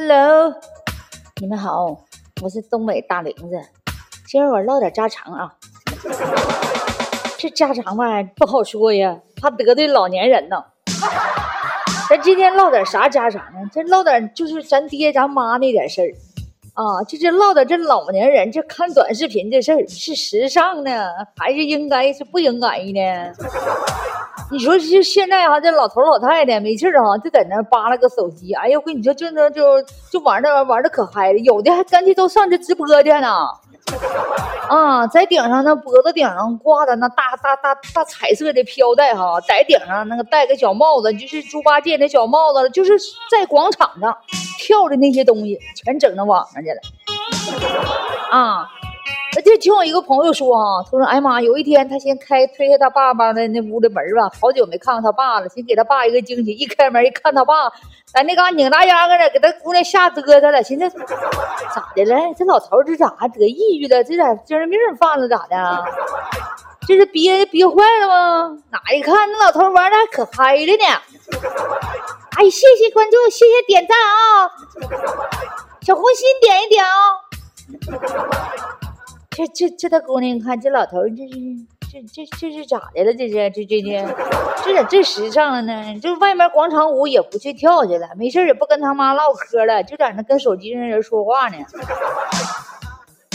Hello，你们好，我是东北大玲子。今儿我唠点家常啊，这家常吧不好说呀，怕得罪老年人呢。咱今天唠点啥家常呢？这唠点就是咱爹咱妈那点事儿啊，这这唠点这老年人这看短视频这事儿是时尚呢，还是应该是不应该呢？你说就现在哈，这老头老太太没事哈，就在那扒拉个手机。哎呀，我跟你说，就那就就玩的玩的可嗨了，有的还干脆都上这直播去呢。啊，在顶上那脖子顶上挂的那大大大大彩色的飘带哈，在顶上那个戴个小帽子，就是猪八戒那小帽子，就是在广场上跳的那些东西，全整到网上去了。啊。就听我一个朋友说啊，他说：“哎妈，有一天他先开推开他爸爸的那屋的门吧，好久没看到他爸了，先给他爸一个惊喜。一开门一看他爸在那嘎拧大秧歌呢，给他姑娘吓嘚瑟了。寻思咋的了？这老头这咋得抑郁了？这咋精神病犯了？咋的？这是憋憋坏了吗？哪一看那老头玩的还可嗨了呢？哎，谢谢关注，谢谢点赞啊！小红心点一点啊！”这这这大姑娘，你看这老头，这是这这这是咋的了？这是这这这这咋这时尚了呢？这外面广场舞也不去跳去了，没事也不跟他妈唠嗑了，就在那跟手机上人说话呢。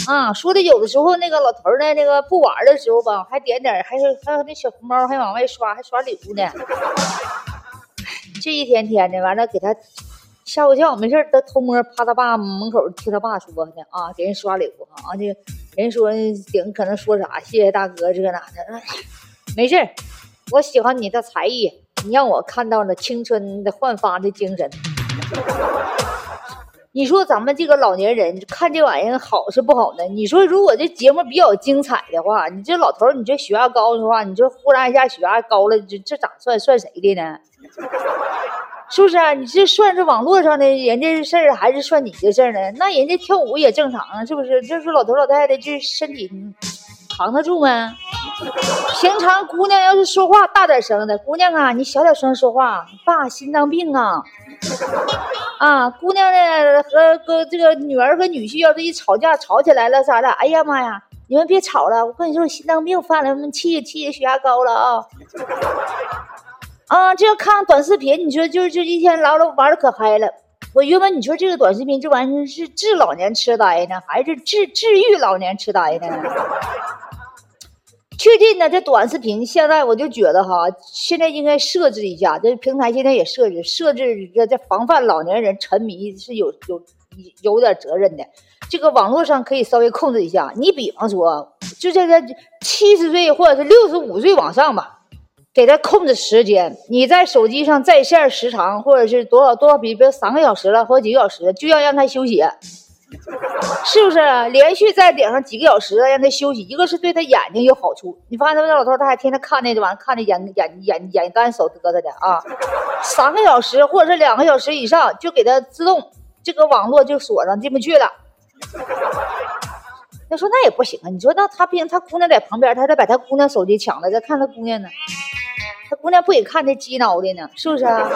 啊，说的有的时候那个老头呢，那个不玩的时候吧，还点点，还是还有那小红包，还往外刷，还刷礼物呢。这一天天的，完了给他。吓我跳，没事他偷摸趴他爸门口听他爸说呢啊，给人刷礼物啊，这人说顶可能说啥，谢谢大哥这那的，没事我喜欢你的才艺，你让我看到了青春的焕发的精神。你说咱们这个老年人看这玩意儿好是不好呢？你说如果这节目比较精彩的话，你这老头你这血压高的话，你这忽然一下血压高了，这这咋算算谁的呢？是不是啊？你这算是网络上的人家事儿，还是算你的事儿呢？那人家跳舞也正常啊，是不是？就是老头老太太，这身体扛得住吗？平常姑娘要是说话大点声的，姑娘啊，你小点声说话。爸心脏病啊！啊，姑娘呢和和这个女儿和女婿要是一吵架吵起来了啥的，哎呀妈呀，你们别吵了，我跟你说，心脏病犯了，气气血压高了啊！啊，这要看短视频，你说就就一天唠唠玩的可嗨了。我原本你说这个短视频这玩意儿是治老年痴呆呢，还是治治愈老年痴呆呢？确定呢，这短视频现在我就觉得哈，现在应该设置一下，这平台现在也设置设置这这防范老年人沉迷是有有有点责任的。这个网络上可以稍微控制一下。你比方说，就这个七十岁或者是六十五岁往上吧。给他控制时间，你在手机上在线时长，或者是多少多少比，比如三个小时了或者几个小时，就要让他休息，是不是？连续在顶上几个小时让他休息，一个是对他眼睛有好处。你发现那老头他还天天看那玩意看的眼眼眼眼干手嘚瑟的啊。三个小时或者是两个小时以上，就给他自动这个网络就锁上进不去了。他说那也不行啊，你说那他毕竟他姑娘在旁边，他得把他姑娘手机抢了再看他姑娘呢。他姑娘不也看这鸡挠的呢，是不是啊？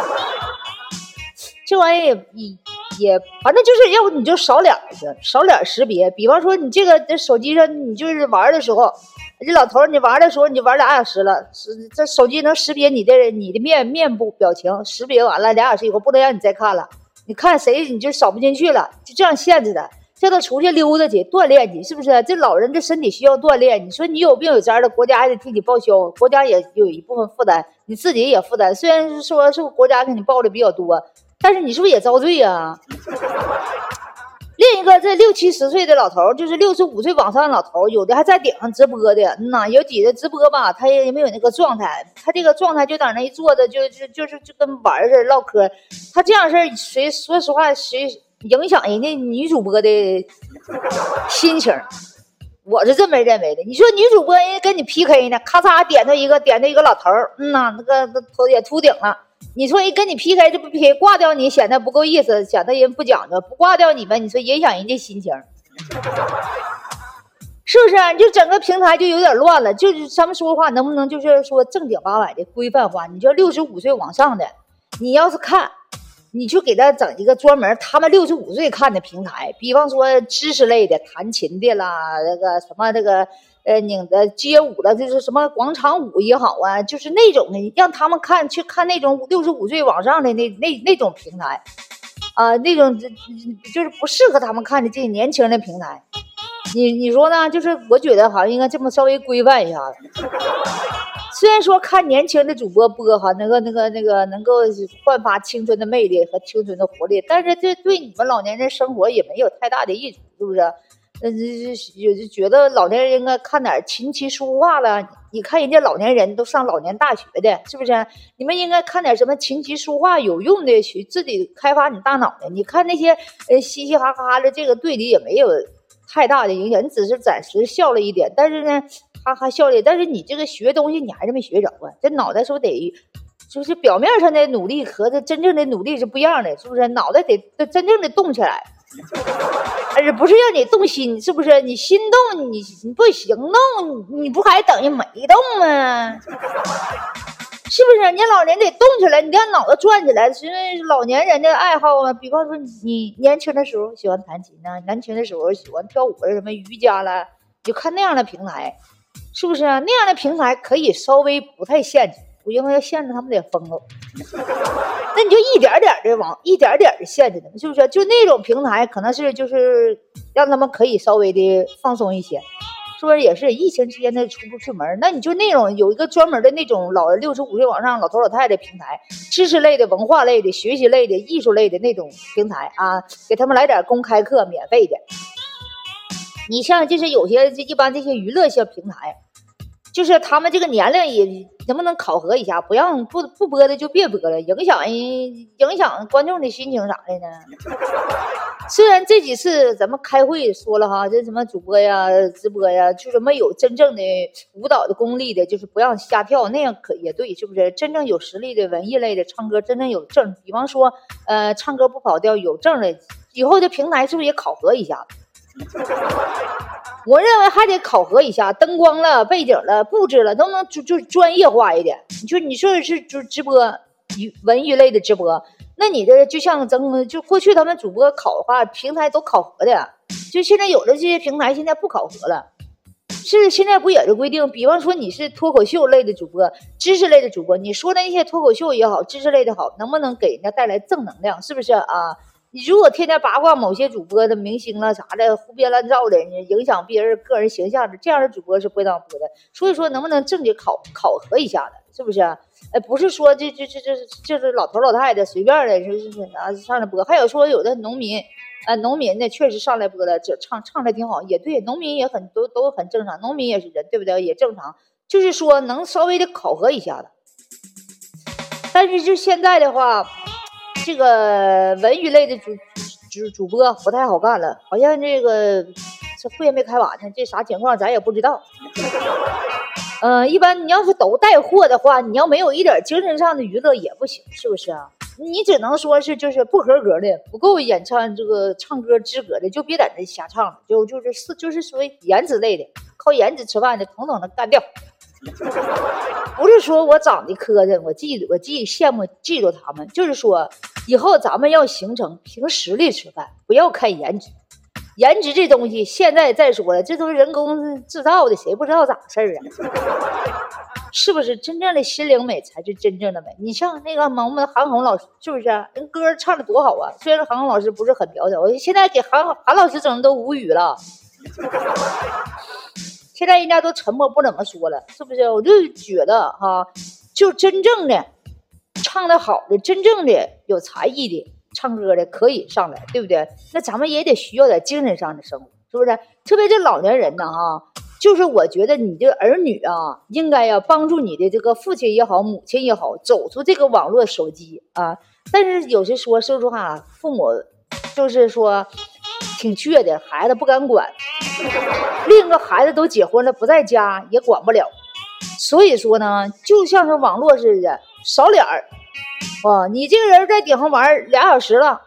这玩意也也也，反正就是要不你就扫脸行，扫脸识别。比方说你这个这手机上，你就是玩的时候，这老头你玩的时候，你玩俩小时了，这手机能识别你的你的面面部表情，识别完了俩小时以后不能让你再看了，你看谁你就扫不进去了，就这样限制的。叫他出去溜达去锻炼去，是不是？这老人这身体需要锻炼。你说你有病有灾的，国家还得替你报销，国家也有一部分负担，你自己也负担。虽然是说是国家给你报的比较多，但是你是不是也遭罪呀？另一个这六七十岁的老头，就是六十五岁往上的老头，有的还在顶上直播的。嗯呐，有几个直播吧，他也没有那个状态，他这个状态就在那一坐着，就就就是就跟玩似的唠嗑。他这样事儿，谁说实话谁？影响人家女主播的心情，我是这么认为的。你说女主播人家跟你 PK 呢，咔嚓点他一个，点他一个老头儿，嗯呐，那个头也秃顶了。你说人跟你 PK 这不 PK 挂掉你，显得不够意思，显得人不讲究。不挂掉你们，你说影响人家心情，是不是？你就整个平台就有点乱了。就是咱们说话能不能就是说正经八百的规范化？你就六十五岁往上的，你要是看。你就给他整一个专门他们六十五岁看的平台，比方说知识类的，弹琴的啦，那个什么那个呃拧的街舞的，就是什么广场舞也好啊，就是那种的，让他们看去看那种六十五岁往上的那那那种平台，啊，那种就是不适合他们看的这些年轻的平台。你你说呢？就是我觉得好像应该这么稍微规范一下子。虽然说看年轻的主播播哈，那个那个那个能够焕发青春的魅力和青春的活力，但是这对你们老年人生活也没有太大的益处，是不是？呃，有就觉得老年人应该看点琴棋书画了。你看人家老年人都上老年大学的，是不是？你们应该看点什么琴棋书画有用的，学自己开发你大脑的。你看那些呃嘻嘻哈哈的，这个对你也没有。太大的影响，你只是暂时笑了一点，但是呢，哈哈笑的。但是你这个学东西，你还是没学着啊。这脑袋是不是得，就是表面上的努力和这真正的努力是不一样的，是不是？脑袋得真正的动起来，而不是让你动心，是不是？你心动，你你不行动，你不还等于没动吗？是不是？你老年得动起来，你让脑子转起来。是老年人的爱好啊。比方说，你年轻的时候喜欢弹琴呢，年轻的时候喜欢跳舞什么瑜伽了，就看那样的平台，是不是啊？那样的平台可以稍微不太限制，我因为要限制他们得疯了。那你就一点点的往一点点的限制他们，是不是？就那种平台，可能是就是让他们可以稍微的放松一些。是不是也是疫情期间他出不去门？那你就那种有一个专门的那种老六十五岁往上老头老太太平台，知识类的、文化类的、学习类的、艺术类的那种平台啊，给他们来点公开课，免费的。你像就是有些这一般这些娱乐性平台。就是他们这个年龄也能不能考核一下，不让不不播的就别播了，影响人影响观众的心情啥的呢？虽然这几次咱们开会说了哈，这什么主播呀、直播呀，就是没有真正的舞蹈的功力的，就是不让瞎跳，那样可也对，是不是？真正有实力的文艺类的唱歌，真正有证，比方说呃唱歌不跑调有证的，以后这平台是不是也考核一下？我认为还得考核一下灯光了、背景了、布置了，能不能就就专业化一点？你说你说是就直播文娱类的直播，那你这就像咱们就过去他们主播考的话，平台都考核的，就现在有的这些平台现在不考核了，是现在不也是规定？比方说你是脱口秀类的主播、知识类的主播，你说的那些脱口秀也好、知识类的好，能不能给人家带来正能量？是不是啊？你如果天天八卦某些主播的明星了啥的，胡编乱造的，影响别人个人形象的，这样的主播是不会当播的。所以说，能不能正经考考核一下子，是不是？哎，不是说这这这这这是老头老太太随便的，是是啊上来播。还有说有的农民，啊农民呢确实上来播了，这唱唱的挺好，也对，农民也很都都很正常，农民也是人，对不对？也正常。就是说能稍微的考核一下子。但是就现在的话。这个文娱类的主主主播不太好干了，好像这个这会也没开完呢，这啥情况咱也不知道。嗯，一般你要是都带货的话，你要没有一点精神上的娱乐也不行，是不是啊？你只能说是就是不合格的，不够演唱这个唱歌资格的，就别在那瞎唱了，就就是是就是属于颜值类的，靠颜值吃饭的，统统的干掉。不是说我长得磕碜，我记我嫉羡慕嫉妒他们，就是说以后咱们要形成凭实力吃饭，不要看颜值。颜值这东西现在再说了，这都是人工制造的，谁不知道咋回事啊？是不是真正的心灵美才是真正的美？你像那个我们韩红老师，是不是人歌唱的多好啊？虽然韩红老师不是很苗条，我现在给韩韩老师整的都无语了。现在人家都沉默不怎么说了，是不是？我就觉得哈，就真正的唱的好的、真正的有才艺的唱歌的可以上来，对不对？那咱们也得需要点精神上的生活，是不是？特别这老年人呢，哈，就是我觉得你的儿女啊，应该要帮助你的这个父亲也好、母亲也好，走出这个网络手机啊。但是有些说，说实话，父母就是说。挺倔的，孩子不敢管。另一个孩子都结婚了，不在家也管不了。所以说呢，就像是网络似的，扫脸儿。哦，你这个人在顶上玩俩小时了，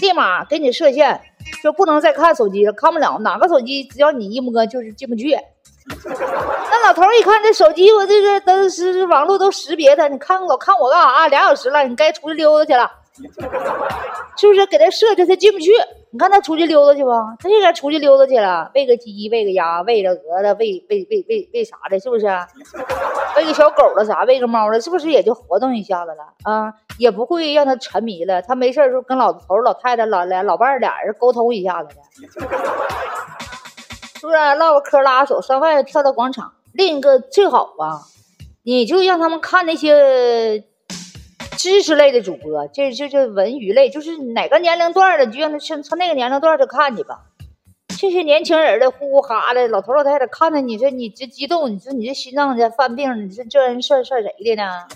立马给你设限，就不能再看手机了，看不了哪个手机，只要你一摸就是进不去。那老头一看这手机，我这个都是网络都识别的，你看我看我干啥？俩小时了，你该出去溜达去了。是不是给他设置他进不去？你看他出去溜达去吧，他这边出去溜达去了，喂个鸡，喂个鸭，喂个鹅的，喂喂喂喂喂啥的，是不是？喂个小狗了啥，喂个猫了，是不是也就活动一下子了啊？也不会让他沉迷了。他没事时候跟老头、老太太、老俩老伴俩人沟通一下子的，是不是？唠个嗑，拉手，上外跳跳广场。另一个最好啊，你就让他们看那些。知识类的主播，这这这文娱类，就是哪个年龄段的，你就让他上上那个年龄段去看去吧。这些年轻人的呼呼哈的，老头老太太看着你说你这激动，你说你这心脏在犯病，你说这人算算谁的呢？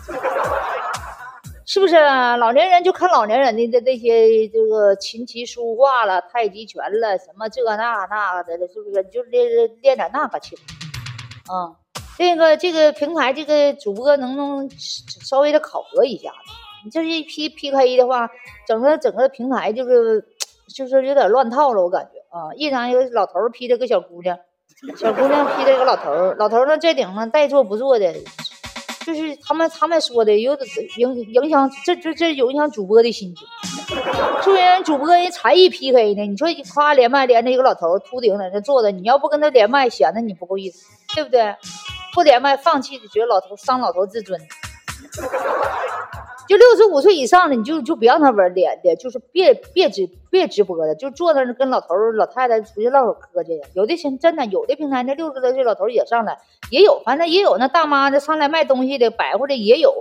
是不是？老年人就看老年人的那些这个琴棋书画了，太极拳了，什么这那那的了，是不是？你就练练点那个去，啊。这个这个平台，这个主播能不能稍微的考核一下？你这一批 PK 的话，整个整个平台就是就是有点乱套了，我感觉啊，一场有老头儿 P 这个小姑娘，小姑娘 P 这个老头儿，老头儿呢在顶上带做不做的，就是他们他们说的有影影响，这这这影响主播的心情。作为主播人才艺 PK 呢，你说夸连麦连着一个老头秃顶在那坐着，你要不跟他连麦，显得你不够意思，对不对？不连麦放弃的，觉得老头伤老头自尊。就六十五岁以上的，你就就别让他玩连的，就是别别直别直播的，就坐那跟老头老太太出去唠会嗑去。有的真真的，有的平台那六十多岁老头也上来，也有，反正也有那大妈的上来卖东西的，摆活的也有。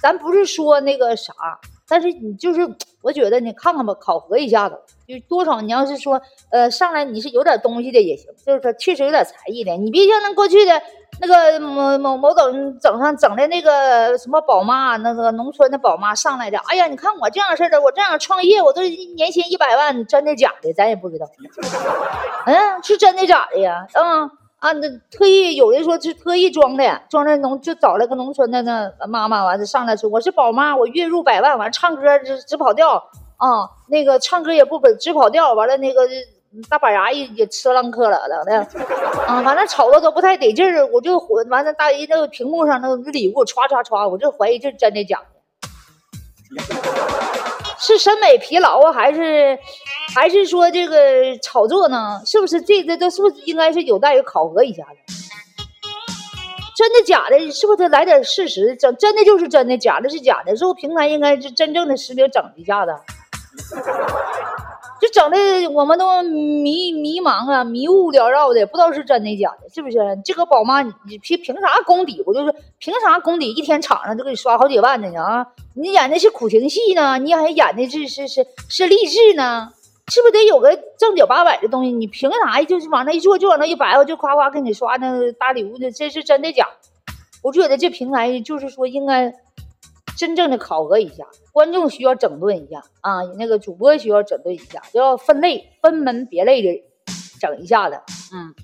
咱不是说那个啥，但是你就是。我觉得你看看吧，考核一下子，就多少你要是说，呃，上来你是有点东西的也行，就是说确实有点才艺的，你别像那过去的那个某某某等整上整的那个什么宝妈，那个农村的宝妈上来的，哎呀，你看我这样式的，我这样创业，我都年薪一百万，真的假的，咱也不知道，嗯，是真的假的呀？嗯。啊，那特意有人说是特意装的，装在农就找了个农村的那妈妈，完了上来说我是宝妈，我月入百万，完了唱歌直直跑调啊，那个唱歌也不本直跑调，完了那个大板牙也也吃浪嗑了的，啊，反正瞅着都不太得劲儿，我就完了大姨那个屏幕上那个礼物歘歘歘，我就怀疑这是真的假的。是审美疲劳啊，还是还是说这个炒作呢？是不是这这这是不是应该是有待于考核一下的？真的假的？是不是得来点事实？整真的就是真的，假的是假的？是不平台应该是真正的实名整一下子？就整的我们都迷迷茫啊，迷雾缭绕的，不知道是真的假的，是不是？这个宝妈，你凭凭啥功底？我就说，凭啥功底一天场上就给你刷好几万的呢？啊，你演的是苦情戏呢？你还演的是是是是励志呢？是不是得有个正经八百的东西？你凭啥就是往那一坐，就往那一摆，我就夸夸给你刷那大礼物呢？这是真的假？我觉得这平台就是说应该。真正的考核一下，观众需要整顿一下啊，那个主播需要整顿一下，要分类分门别类的整一下子，嗯，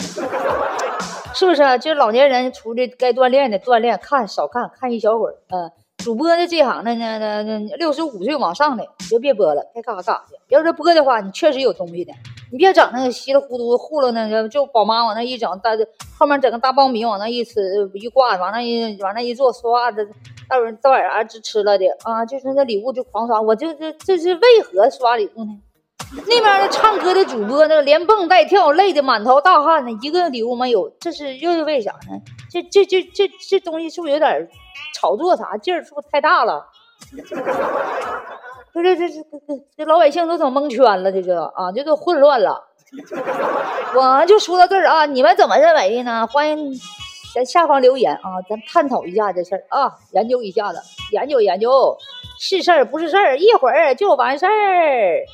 是不是？就是老年人出去该锻炼的锻炼，看少看看一小会儿，嗯，主播的这行的呢，那那六十五岁往上的就别播了，该干啥干啥去。要是播的话，你确实有东西的，你别整那个稀里糊涂糊弄那个，就宝妈往那一整，大后面整个大苞米往那一吃一挂，往那一往那一坐，刷的。大晚大晚上只吃了的啊，就是那礼物就狂刷，我就这这是为何刷礼物呢？那边的唱歌的主播那个连蹦带跳，累得满头大汗的，一个礼物没有，这是又是为啥呢？这这这这这东西是不是有点炒作啥劲儿？是不是太大了？这这这这这这老百姓都整蒙圈了，这这啊，这都混乱了。我就说到这儿啊，你们怎么认为的呢？欢迎。在下方留言啊，咱探讨一下这事儿啊，研究一下子，研究研究，是事儿不是事儿，一会儿就完事儿。